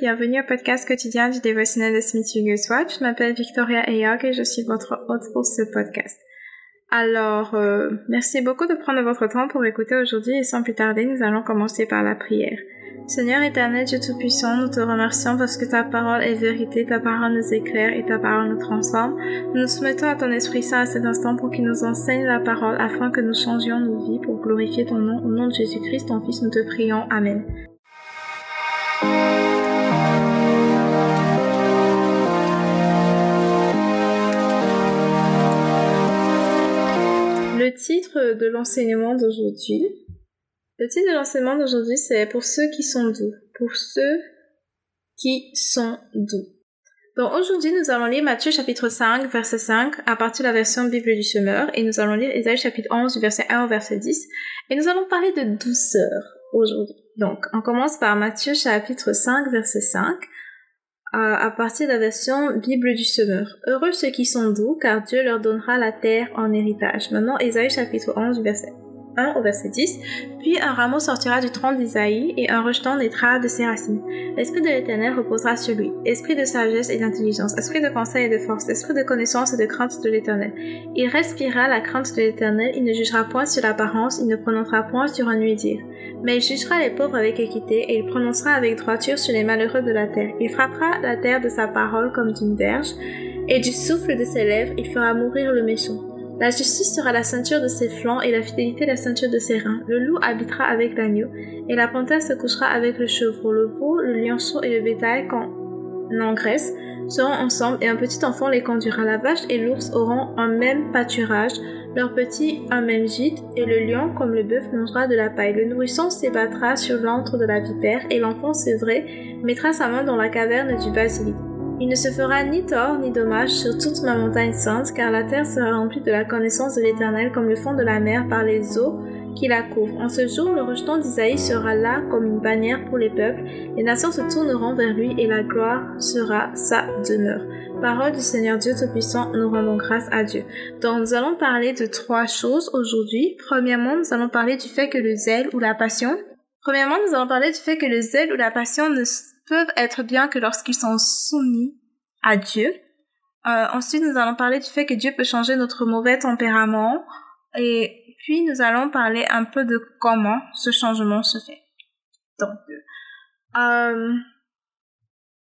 Bienvenue au podcast quotidien du dévotionnel de Smith Wigglesworth. Je m'appelle Victoria Eyog et je suis votre hôte pour ce podcast. Alors, euh, merci beaucoup de prendre votre temps pour écouter aujourd'hui et sans plus tarder, nous allons commencer par la prière. Seigneur éternel, Dieu Tout-Puissant, nous te remercions parce que ta parole est vérité, ta parole nous éclaire et ta parole nous transforme. Nous nous soumettons à ton Esprit Saint à cet instant pour qu'il nous enseigne la parole afin que nous changions nos vies pour glorifier ton nom. Au nom de Jésus-Christ, ton Fils, nous te prions. Amen. Le titre de l'enseignement d'aujourd'hui, le titre de l'enseignement d'aujourd'hui, c'est pour ceux qui sont doux, pour ceux qui sont doux. Donc aujourd'hui, nous allons lire Matthieu chapitre 5, verset 5, à partir de la version Bible du Semeur, et nous allons lire Ésaïe chapitre 11, verset 1 au verset 10, et nous allons parler de douceur aujourd'hui. Donc, on commence par Matthieu chapitre 5, verset 5, à partir de la version Bible du Semeur. Heureux ceux qui sont doux, car Dieu leur donnera la terre en héritage. Maintenant, Ésaïe chapitre 11, verset 1 au verset 10. Puis un rameau sortira du tronc d'Isaïe, et un rejeton naîtra de ses racines. L'esprit de l'Éternel reposera sur lui, esprit de sagesse et d'intelligence, esprit de conseil et de force, esprit de connaissance et de crainte de l'Éternel. Il respirera la crainte de l'Éternel, il ne jugera point sur l'apparence, il ne prononcera point sur un nuit-dire. Mais il jugera les pauvres avec équité, et il prononcera avec droiture sur les malheureux de la terre. Il frappera la terre de sa parole comme d'une verge, et du souffle de ses lèvres il fera mourir le méchant. La justice sera la ceinture de ses flancs, et la fidélité la ceinture de ses reins. Le loup habitera avec l'agneau, et la panthère se couchera avec le chevreau. Le veau, le lionceau et le bétail, quand l'engraisse, seront ensemble, et un petit enfant les conduira. La vache et l'ours auront un même pâturage, leur petit un même gîte, et le lion, comme le bœuf, mangera de la paille. Le nourrisson s'ébattra sur l'antre de la vipère, et l'enfant sevré mettra sa main dans la caverne du basilic. Il ne se fera ni tort ni dommage sur toute ma montagne sainte, car la terre sera remplie de la connaissance de l'Éternel comme le fond de la mer par les eaux qui la couvrent. En ce jour, le rejeton d'Isaïe sera là comme une bannière pour les peuples. Les nations se tourneront vers lui et la gloire sera sa demeure. Parole du Seigneur Dieu Tout-Puissant, nous rendons grâce à Dieu. Donc nous allons parler de trois choses aujourd'hui. Premièrement, nous allons parler du fait que le zèle ou la passion. Premièrement, nous allons parler du fait que le zèle ou la passion ne peuvent être bien que lorsqu'ils sont soumis à Dieu. Euh, ensuite, nous allons parler du fait que Dieu peut changer notre mauvais tempérament. Et puis, nous allons parler un peu de comment ce changement se fait. Donc, euh,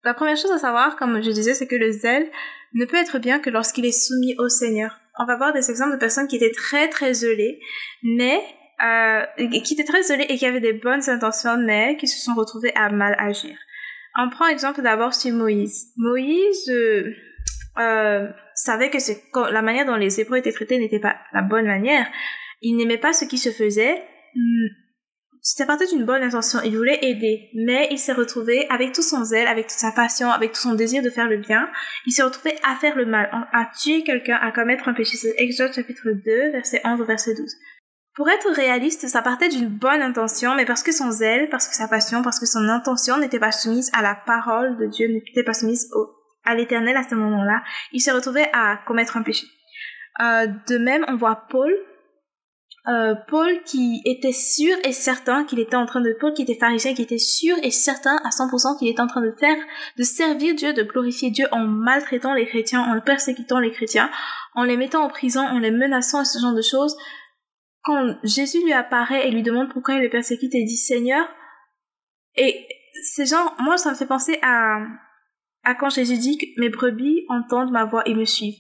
la première chose à savoir, comme je disais, c'est que le zèle ne peut être bien que lorsqu'il est soumis au Seigneur. On va voir des exemples de personnes qui étaient très très zélées, mais euh, qui étaient très zélées et qui avaient des bonnes intentions, mais qui se sont retrouvées à mal agir. On prend exemple d'abord sur Moïse. Moïse euh, euh, savait que la manière dont les Hébreux étaient traités n'était pas la bonne manière. Il n'aimait pas ce qui se faisait. Hmm, c'était parti d'une bonne intention. Il voulait aider, mais il s'est retrouvé avec tout son zèle, avec toute sa passion, avec tout son désir de faire le bien. Il s'est retrouvé à faire le mal, à tuer quelqu'un, à commettre un péché. Exode chapitre 2, verset 11 au verset 12. Pour être réaliste, ça partait d'une bonne intention, mais parce que son zèle, parce que sa passion, parce que son intention n'était pas soumise à la parole de Dieu, n'était pas soumise à l'éternel à ce moment-là, il s'est retrouvé à commettre un péché. Euh, de même, on voit Paul, euh, Paul qui était sûr et certain qu'il était en train de, Paul qui était pharisien, qui était sûr et certain à 100% qu'il était en train de faire, de servir Dieu, de glorifier Dieu en maltraitant les chrétiens, en persécutant les chrétiens, en les mettant en prison, en les menaçant et ce genre de choses quand Jésus lui apparaît et lui demande pourquoi il le persécute, il dit Seigneur. Et c'est genre, moi, ça me fait penser à, à quand Jésus dit que mes brebis entendent ma voix et me suivent.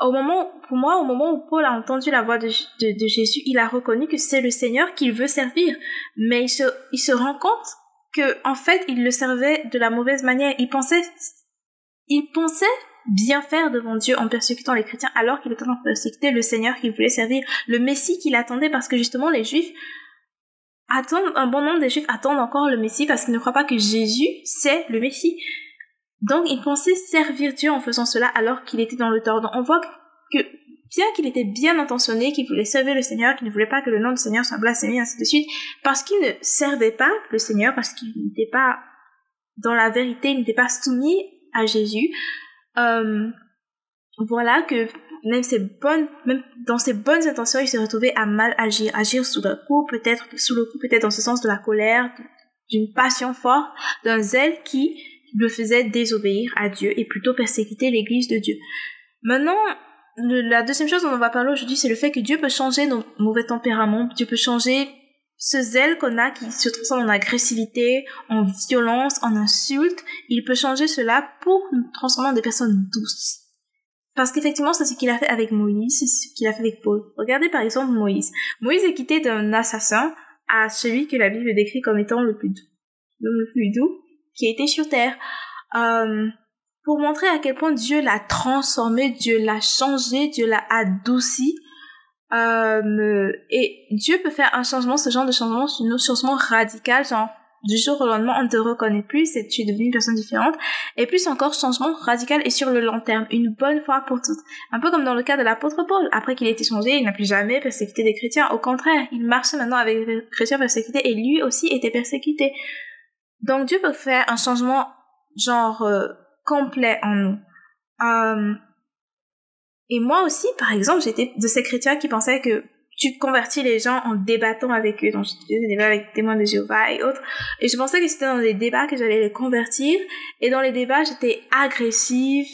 Au moment, pour moi, au moment où Paul a entendu la voix de, de, Jésus, il a reconnu que c'est le Seigneur qu'il veut servir. Mais il se, il se rend compte que, en fait, il le servait de la mauvaise manière. Il pensait, il pensait bien faire devant Dieu en persécutant les chrétiens alors qu'il était en persécuter le Seigneur qu'il voulait servir, le Messie qu'il attendait parce que justement les Juifs attendent, un bon nombre des Juifs attendent encore le Messie parce qu'ils ne croient pas que Jésus c'est le Messie. Donc il pensait servir Dieu en faisant cela alors qu'il était dans le tort. Donc on voit que bien qu'il était bien intentionné, qu'il voulait servir le Seigneur, qu'il ne voulait pas que le nom du Seigneur soit blasphémé, ainsi de suite, parce qu'il ne servait pas le Seigneur, parce qu'il n'était pas dans la vérité, il n'était pas soumis à Jésus, euh, voilà que même bonnes, dans ses bonnes intentions, il s'est retrouvé à mal agir, agir sous le coup, peut-être, sous le coup, peut-être dans ce sens de la colère, d'une passion forte, d'un zèle qui le faisait désobéir à Dieu et plutôt persécuter l'Église de Dieu. Maintenant, la deuxième chose dont on va parler aujourd'hui, c'est le fait que Dieu peut changer nos mauvais tempéraments, Dieu peut changer ce zèle qu'on a qui se transforme en agressivité, en violence, en insulte. Il peut changer cela pour nous transformer en des personnes douces. Parce qu'effectivement, c'est ce qu'il a fait avec Moïse, c'est ce qu'il a fait avec Paul. Regardez par exemple Moïse. Moïse est quitté d'un assassin à celui que la Bible décrit comme étant le plus doux. Le plus doux qui a été sur terre. Euh, pour montrer à quel point Dieu l'a transformé, Dieu l'a changé, Dieu l'a adouci. Euh, et Dieu peut faire un changement, ce genre de changement, un changement radical, genre du jour au lendemain, on ne te reconnaît plus, et tu es devenue une personne différente. Et plus encore, changement radical et sur le long terme, une bonne fois pour toutes. Un peu comme dans le cas de l'apôtre Paul. Après qu'il ait été changé, il n'a plus jamais persécuté des chrétiens. Au contraire, il marche maintenant avec des chrétiens persécutés et lui aussi était persécuté. Donc Dieu peut faire un changement genre euh, complet en nous. Euh, et moi aussi, par exemple, j'étais de ces chrétiens qui pensaient que tu convertis les gens en débattant avec eux. Donc, faisais des débats avec témoins de Jéhovah et autres. Et je pensais que c'était dans les débats que j'allais les convertir. Et dans les débats, j'étais agressive,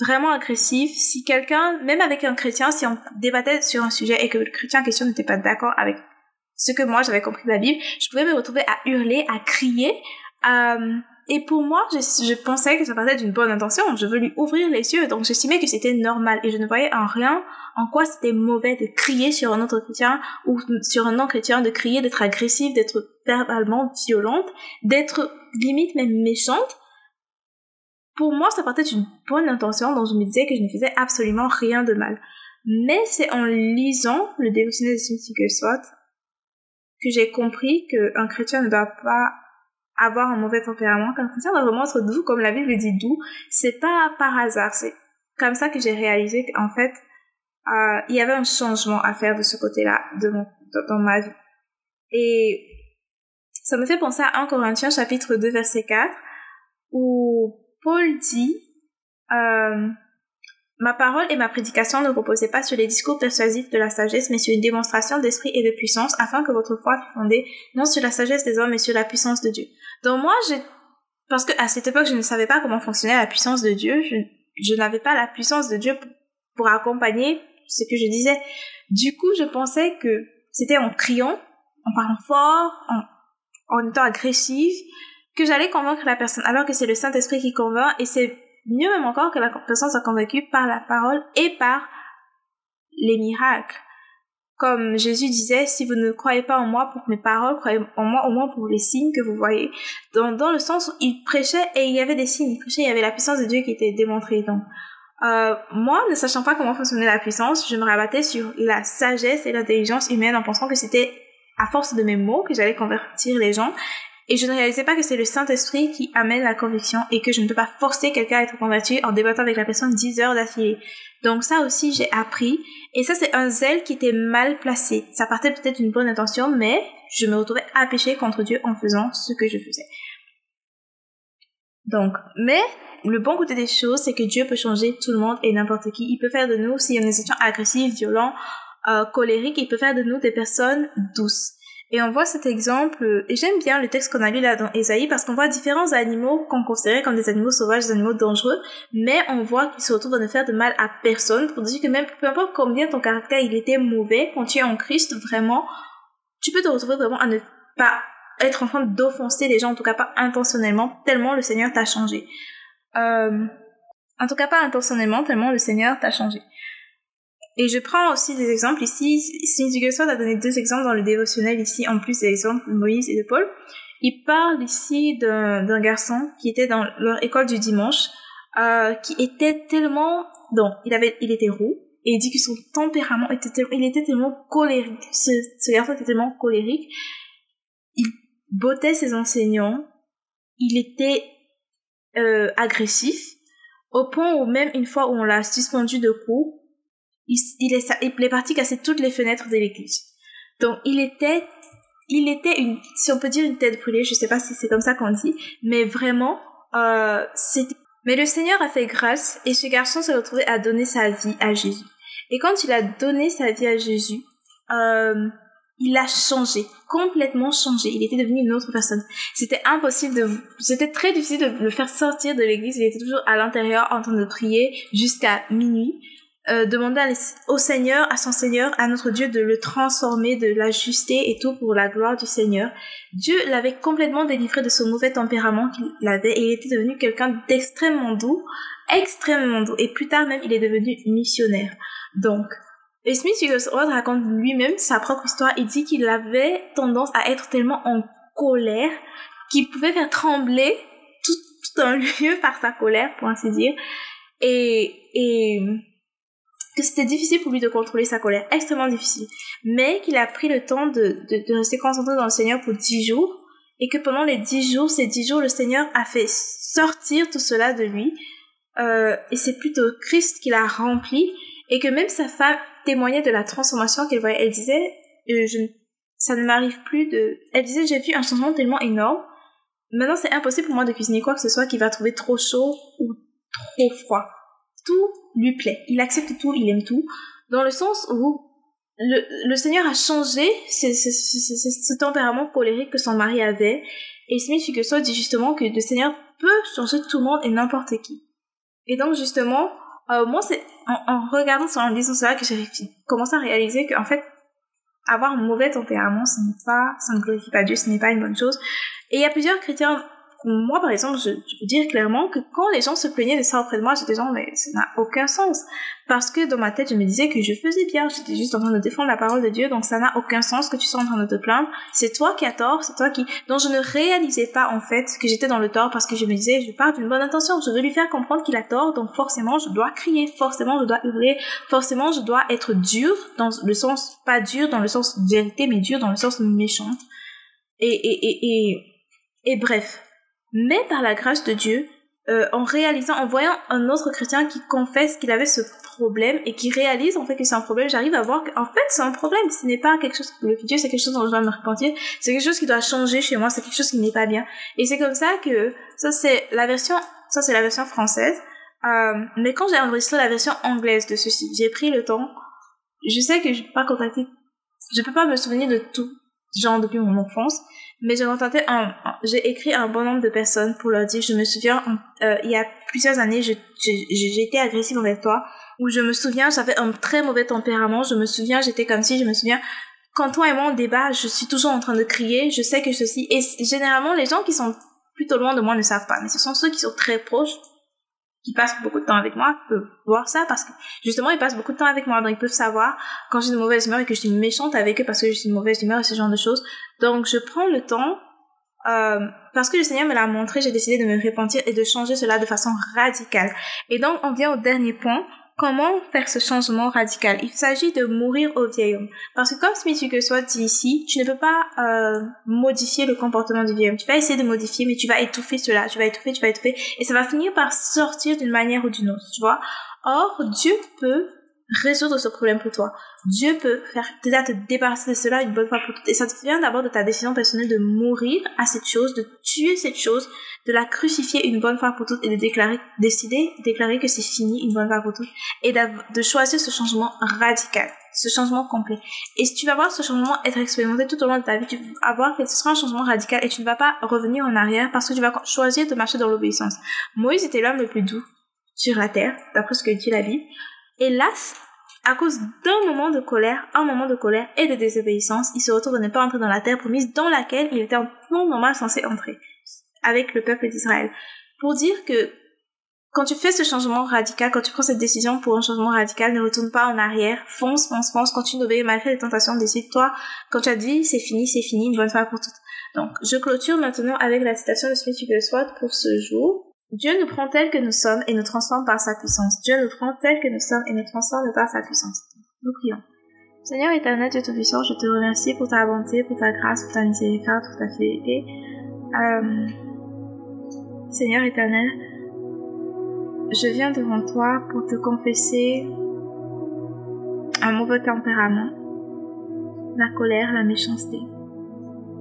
vraiment agressive. Si quelqu'un, même avec un chrétien, si on débattait sur un sujet et que le chrétien en question n'était pas d'accord avec ce que moi j'avais compris de la Bible, je pouvais me retrouver à hurler, à crier. Euh, et pour moi, je, je pensais que ça partait d'une bonne intention. Je veux lui ouvrir les yeux, donc j'estimais que c'était normal. Et je ne voyais en rien en quoi c'était mauvais de crier sur un autre chrétien ou sur un non-chrétien, de crier, d'être agressif, d'être verbalement violente, d'être limite même méchante. Pour moi, ça partait d'une bonne intention, donc je me disais que je ne faisais absolument rien de mal. Mais c'est en lisant le dévotionnel de Smith soit que j'ai compris qu'un chrétien ne doit pas avoir un mauvais tempérament, qu'un chrétien doit vraiment être doux, comme la Bible dit doux. C'est pas par hasard, c'est comme ça que j'ai réalisé qu'en fait, euh, il y avait un changement à faire de ce côté-là de mon, dans ma vie. Et ça me fait penser à 1 Corinthiens chapitre 2 verset 4 où Paul dit euh, Ma parole et ma prédication ne reposaient pas sur les discours persuasifs de la sagesse, mais sur une démonstration d'esprit et de puissance, afin que votre foi fût fondée non sur la sagesse des hommes, mais sur la puissance de Dieu. Donc moi, j'ai... Parce que à cette époque, je ne savais pas comment fonctionnait la puissance de Dieu. Je, je n'avais pas la puissance de Dieu pour, accompagner ce que je disais. Du coup, je pensais que c'était en criant, en parlant fort, en, en étant agressif, que j'allais convaincre la personne. Alors que c'est le Saint-Esprit qui convainc et c'est mieux même encore que la personne soit convaincue par la parole et par les miracles. Comme Jésus disait, si vous ne croyez pas en moi pour mes paroles, croyez en moi au moins pour les signes que vous voyez. Dans, dans le sens où il prêchait et il y avait des signes, il prêchait, il y avait la puissance de Dieu qui était démontrée. Donc, euh, moi, ne sachant pas comment fonctionnait la puissance, je me rabattais sur la sagesse et l'intelligence humaine en pensant que c'était à force de mes mots que j'allais convertir les gens et je ne réalisais pas que c'est le Saint-Esprit qui amène la conviction et que je ne peux pas forcer quelqu'un à être converti en débattant avec la personne 10 heures d'affilée. Donc ça aussi, j'ai appris. Et ça, c'est un zèle qui était mal placé. Ça partait peut-être d'une bonne intention, mais je me retrouvais à pécher contre Dieu en faisant ce que je faisais. Donc, mais le bon côté des choses, c'est que Dieu peut changer tout le monde et n'importe qui. Il peut faire de nous, si on est agressifs, violents, euh, colériques, il peut faire de nous des personnes douces. Et on voit cet exemple, et j'aime bien le texte qu'on a lu là dans Esaïe parce qu'on voit différents animaux qu'on considérait comme des animaux sauvages, des animaux dangereux, mais on voit qu'ils se retrouvent à ne faire de mal à personne pour dire que même peu importe combien ton caractère il était mauvais, quand tu es en Christ, vraiment, tu peux te retrouver vraiment à ne pas être en train d'offenser les gens, en tout cas pas intentionnellement, tellement le Seigneur t'a changé. Euh, en tout cas pas intentionnellement, tellement le Seigneur t'a changé. Et je prends aussi des exemples ici. Cindy Gusford a donné deux exemples dans le dévotionnel ici, en plus des exemples de Moïse et de Paul. Il parle ici d'un garçon qui était dans leur école du dimanche, euh, qui était tellement... Donc, il, avait, il était roux, et il dit que son tempérament était tellement, il était tellement colérique. Ce, ce garçon était tellement colérique. Il bottait ses enseignants. Il était euh, agressif. Au point où même une fois où on l'a suspendu de cours, il, est, il est parti casser toutes les fenêtres de l'église. Donc il était, il était une, si on peut dire une tête brûlée, je sais pas si c'est comme ça qu'on dit, mais vraiment, euh, c'est. Mais le Seigneur a fait grâce et ce garçon s'est retrouvé à donner sa vie à Jésus. Et quand il a donné sa vie à Jésus, euh, il a changé, complètement changé. Il était devenu une autre personne. C'était impossible de, c'était très difficile de le faire sortir de l'église. Il était toujours à l'intérieur en train de prier jusqu'à minuit. Euh, demander au Seigneur, à son Seigneur, à notre Dieu de le transformer, de l'ajuster et tout pour la gloire du Seigneur. Dieu l'avait complètement délivré de ce mauvais tempérament qu'il avait et il était devenu quelqu'un d'extrêmement doux, extrêmement doux. Et plus tard même, il est devenu missionnaire. Donc, et Smith Wigglesworth raconte lui-même sa propre histoire. Il dit qu'il avait tendance à être tellement en colère qu'il pouvait faire trembler tout, tout un lieu par sa colère, pour ainsi dire. Et, et que c'était difficile pour lui de contrôler sa colère, extrêmement difficile. Mais qu'il a pris le temps de, de, de rester concentré dans le Seigneur pour dix jours. Et que pendant les dix jours, ces dix jours, le Seigneur a fait sortir tout cela de lui. Euh, et c'est plutôt Christ qui l'a rempli. Et que même sa femme témoignait de la transformation qu'elle voyait. Elle disait, euh, je, ça ne m'arrive plus de... Elle disait, j'ai vu un changement tellement énorme. Maintenant, c'est impossible pour moi de cuisiner quoi que ce soit qui va trouver trop chaud ou trop froid. Tout lui plaît. Il accepte tout, il aime tout. Dans le sens où le, le Seigneur a changé ce, ce, ce, ce, tempérament colérique que son mari avait. Et Smith Figueroa dit justement que le Seigneur peut changer tout le monde et n'importe qui. Et donc justement, euh, moi c'est en, regardant en lisant cela que j'ai commencé à réaliser qu'en fait, avoir un mauvais tempérament, ce n'est pas, ça ne glorifie pas Dieu, ce n'est pas une bonne chose. Et il y a plusieurs chrétiens moi, par exemple, je, je, peux dire clairement que quand les gens se plaignaient de ça auprès de moi, j'étais genre, mais ça n'a aucun sens. Parce que dans ma tête, je me disais que je faisais bien, j'étais juste en train de défendre la parole de Dieu, donc ça n'a aucun sens que tu sois en train de te plaindre. C'est toi qui as tort, c'est toi qui... Donc je ne réalisais pas, en fait, que j'étais dans le tort parce que je me disais, je pars d'une bonne intention, je veux lui faire comprendre qu'il a tort, donc forcément, je dois crier, forcément, je dois hurler, forcément, je dois être dur, dans le sens, pas dur dans le sens vérité, mais dur dans le sens méchante. Et, et, et, et, et bref, mais par la grâce de Dieu, euh, en réalisant, en voyant un autre chrétien qui confesse qu'il avait ce problème et qui réalise en fait que c'est un problème, j'arrive à voir qu'en fait c'est un problème. Ce n'est pas quelque chose que le Dieu, c'est quelque chose dont je dois me repentir. C'est quelque chose qui doit changer chez moi. C'est quelque chose qui n'est pas bien. Et c'est comme ça que ça c'est la version, ça c'est la version française. Euh, mais quand j'ai enregistré la version anglaise de ceci, j'ai pris le temps. Je sais que je peux pas contacter, je peux pas me souvenir de tout genre depuis mon enfance mais j'ai contenté un, j'ai écrit un bon nombre de personnes pour leur dire, je me souviens, euh, il y a plusieurs années, j'ai été agressive envers toi, où je me souviens, j'avais un très mauvais tempérament, je me souviens, j'étais comme si, je me souviens, quand toi et moi on débat, je suis toujours en train de crier, je sais que ceci, et généralement les gens qui sont plutôt loin de moi ne savent pas, mais ce sont ceux qui sont très proches qui passent beaucoup de temps avec moi peuvent voir ça parce que justement ils passent beaucoup de temps avec moi. Donc ils peuvent savoir quand j'ai une mauvaise humeur et que je suis méchante avec eux parce que je suis une mauvaise humeur et ce genre de choses. Donc je prends le temps euh, parce que le Seigneur me l'a montré j'ai décidé de me repentir et de changer cela de façon radicale. Et donc on vient au dernier point Comment faire ce changement radical? Il s'agit de mourir au vieil homme. Parce que comme Smith soit dit ici, tu ne peux pas euh, modifier le comportement du vieil homme. Tu vas essayer de modifier, mais tu vas étouffer cela, tu vas étouffer, tu vas étouffer, et ça va finir par sortir d'une manière ou d'une autre, tu vois? Or, Dieu peut résoudre ce problème pour toi. Dieu peut faire déjà te débarrasser de cela une bonne fois pour toutes. Et ça vient d'abord de ta décision personnelle de mourir à cette chose, de tuer cette chose, de la crucifier une bonne fois pour toutes et de déclarer, décider, déclarer que c'est fini une bonne fois pour toutes et de choisir ce changement radical, ce changement complet. Et si tu vas voir ce changement être expérimenté tout au long de ta vie, tu vas voir que ce sera un changement radical et tu ne vas pas revenir en arrière parce que tu vas choisir de marcher dans l'obéissance. Moïse était l'homme le plus doux sur la terre, d'après ce que dit la Bible. Hélas, à cause d'un moment de colère, un moment de colère et de désobéissance, il se retrouve de ne pas entrer dans la terre promise dans laquelle il était en normal censé entrer avec le peuple d'Israël. Pour dire que quand tu fais ce changement radical, quand tu prends cette décision pour un changement radical, ne retourne pas en arrière, fonce, fonce, fonce, continue d'obéir malgré les tentations, décide-toi. Quand tu as dit c'est fini, c'est fini, une bonne fois pour toutes. Donc, je clôture maintenant avec la citation de Smith Wigglesworth pour ce jour. Dieu nous prend tel que nous sommes et nous transforme par sa puissance. Dieu nous prend tel que nous sommes et nous transforme par sa puissance. Nous prions. Seigneur éternel, Dieu Tout-Puissant, je te remercie pour ta bonté, pour ta grâce, pour ta miséricorde, pour ta fidélité. Euh, Seigneur éternel, je viens devant toi pour te confesser un mauvais tempérament, la colère, la méchanceté.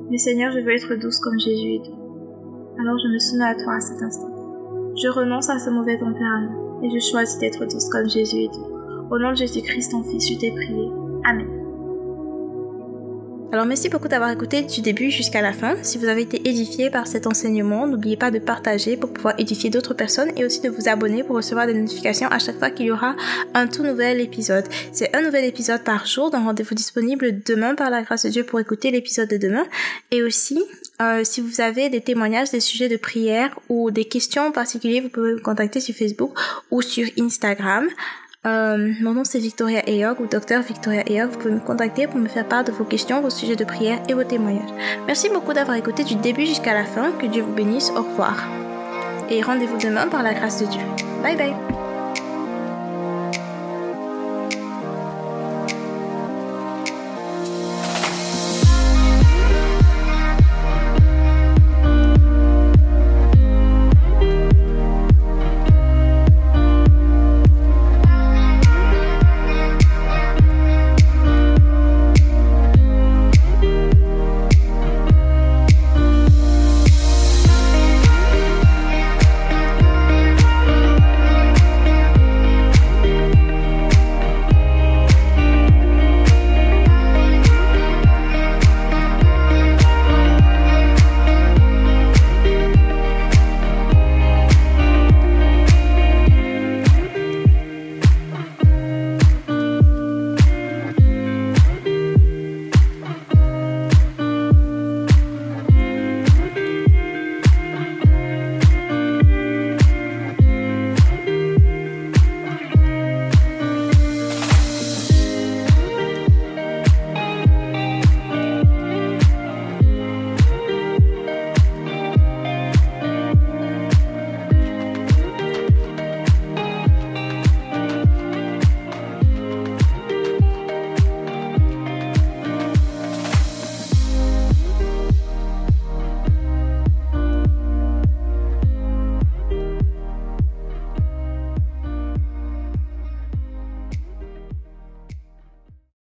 Mais Seigneur, je veux être douce comme Jésus est doux. Alors je me soumets à toi à cet instant. Je renonce à ce mauvais tempérament et je choisis d'être douce comme Jésus est doux. Au nom de Jésus-Christ, ton Fils, je t'ai prié. Amen. Alors merci beaucoup d'avoir écouté du début jusqu'à la fin. Si vous avez été édifié par cet enseignement, n'oubliez pas de partager pour pouvoir édifier d'autres personnes et aussi de vous abonner pour recevoir des notifications à chaque fois qu'il y aura un tout nouvel épisode. C'est un nouvel épisode par jour, donc rendez-vous disponible demain par la grâce de Dieu pour écouter l'épisode de demain. Et aussi, euh, si vous avez des témoignages, des sujets de prière ou des questions en particulier, vous pouvez me contacter sur Facebook ou sur Instagram. Euh, mon nom c'est Victoria Eyog ou Docteur Victoria Eyog. Vous pouvez me contacter pour me faire part de vos questions, vos sujets de prière et vos témoignages. Merci beaucoup d'avoir écouté du début jusqu'à la fin. Que Dieu vous bénisse. Au revoir. Et rendez-vous demain par la grâce de Dieu. Bye bye.